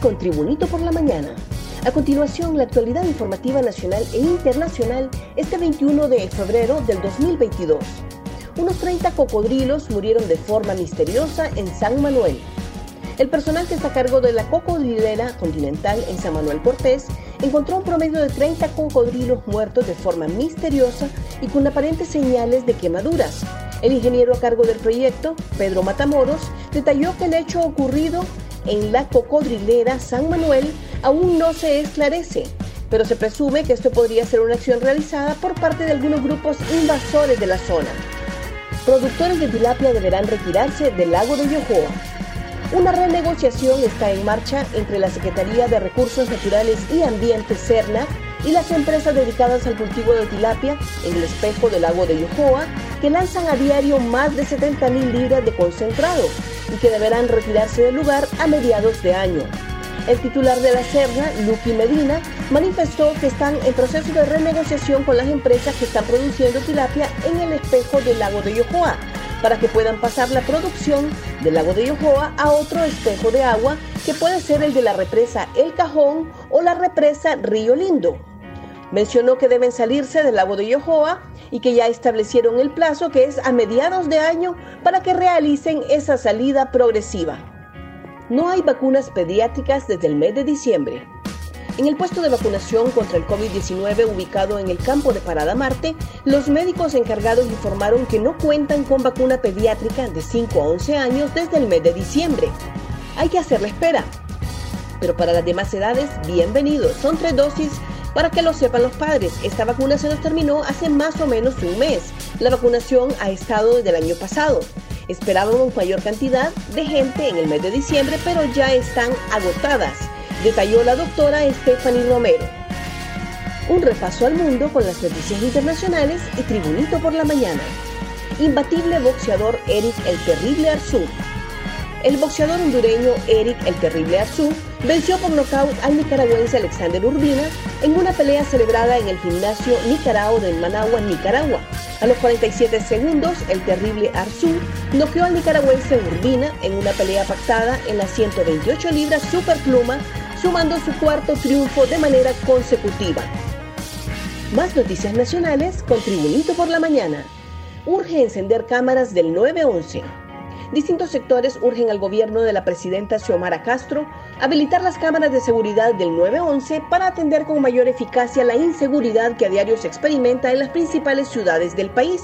Con Tribunito por la Mañana. A continuación, la actualidad informativa nacional e internacional este 21 de febrero del 2022. Unos 30 cocodrilos murieron de forma misteriosa en San Manuel. El personal que está a cargo de la cocodrilera continental en San Manuel Cortés encontró un promedio de 30 cocodrilos muertos de forma misteriosa y con aparentes señales de quemaduras. El ingeniero a cargo del proyecto, Pedro Matamoros, detalló que el hecho ocurrido en la cocodrilera San Manuel aún no se esclarece, pero se presume que esto podría ser una acción realizada por parte de algunos grupos invasores de la zona. Productores de tilapia deberán retirarse del lago de Yohoa. Una renegociación está en marcha entre la Secretaría de Recursos Naturales y Ambiente CERNA y las empresas dedicadas al cultivo de tilapia en el espejo del lago de Yohoa, que lanzan a diario más de 70.000 libras de concentrado y que deberán retirarse del lugar a mediados de año. El titular de la Serna, Lucky Medina, manifestó que están en proceso de renegociación con las empresas que están produciendo tilapia en el espejo del lago de Yohoa, para que puedan pasar la producción del lago de Yohoa a otro espejo de agua que puede ser el de la represa El Cajón o la represa Río Lindo. Mencionó que deben salirse del lago de Yohoa y que ya establecieron el plazo que es a mediados de año para que realicen esa salida progresiva. No hay vacunas pediátricas desde el mes de diciembre. En el puesto de vacunación contra el COVID-19 ubicado en el campo de Parada Marte, los médicos encargados informaron que no cuentan con vacuna pediátrica de 5 a 11 años desde el mes de diciembre. Hay que hacer la espera. Pero para las demás edades, bienvenidos. Son tres dosis para que lo sepan los padres, esta vacuna se nos terminó hace más o menos un mes. La vacunación ha estado desde el año pasado. Esperábamos mayor cantidad de gente en el mes de diciembre, pero ya están agotadas, detalló la doctora Stephanie Romero. Un repaso al mundo con las noticias internacionales y Tribunito por la mañana. Imbatible boxeador Eric el Terrible Arzú. El boxeador hondureño Eric el Terrible Arzú venció por nocaut al nicaragüense Alexander Urbina en una pelea celebrada en el gimnasio Nicarao de Managua, Nicaragua. A los 47 segundos, el terrible Arzú noqueó al nicaragüense Urbina en una pelea pactada en las 128 libras superpluma, sumando su cuarto triunfo de manera consecutiva. Más noticias nacionales con Tribunito por la Mañana. Urge encender cámaras del 911 distintos sectores urgen al gobierno de la presidenta Xiomara Castro habilitar las cámaras de seguridad del 911 para atender con mayor eficacia la inseguridad que a diario se experimenta en las principales ciudades del país.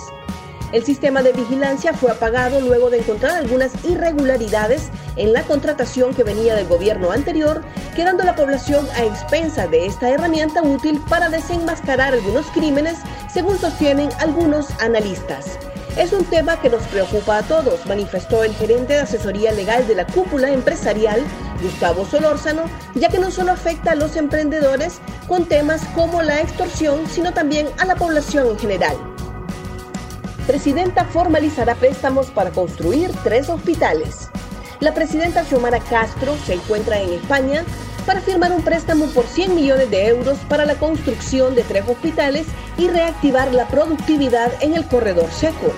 El sistema de vigilancia fue apagado luego de encontrar algunas irregularidades en la contratación que venía del gobierno anterior, quedando la población a expensa de esta herramienta útil para desenmascarar algunos crímenes, según sostienen algunos analistas. Es un tema que nos preocupa a todos, manifestó el gerente de asesoría legal de la cúpula empresarial, Gustavo Solórzano, ya que no solo afecta a los emprendedores con temas como la extorsión, sino también a la población en general. Presidenta formalizará préstamos para construir tres hospitales. La presidenta Xiomara Castro se encuentra en España para firmar un préstamo por 100 millones de euros para la construcción de tres hospitales y reactivar la productividad en el corredor seco.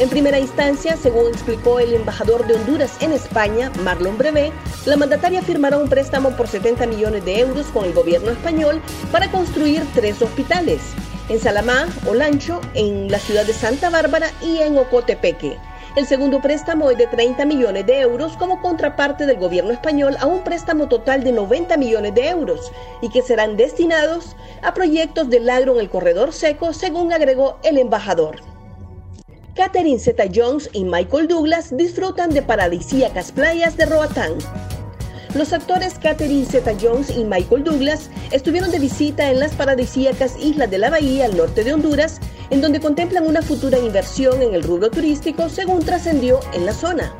En primera instancia, según explicó el embajador de Honduras en España, Marlon Brevé, la mandataria firmará un préstamo por 70 millones de euros con el gobierno español para construir tres hospitales, en Salamá, Olancho, en la ciudad de Santa Bárbara y en Ocotepeque. El segundo préstamo es de 30 millones de euros como contraparte del gobierno español a un préstamo total de 90 millones de euros y que serán destinados a proyectos del agro en el corredor seco, según agregó el embajador. Catherine Zeta-Jones y Michael Douglas disfrutan de paradisíacas playas de Roatán. Los actores Catherine Zeta-Jones y Michael Douglas estuvieron de visita en las paradisíacas islas de la Bahía al norte de Honduras en donde contemplan una futura inversión en el rubro turístico según trascendió en la zona.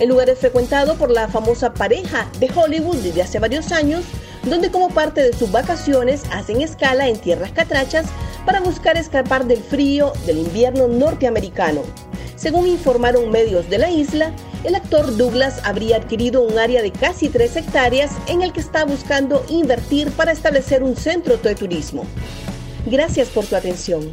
El lugar es frecuentado por la famosa pareja de Hollywood desde hace varios años, donde como parte de sus vacaciones hacen escala en tierras catrachas para buscar escapar del frío del invierno norteamericano. Según informaron medios de la isla, el actor Douglas habría adquirido un área de casi 3 hectáreas en el que está buscando invertir para establecer un centro de turismo. Gracias por tu atención.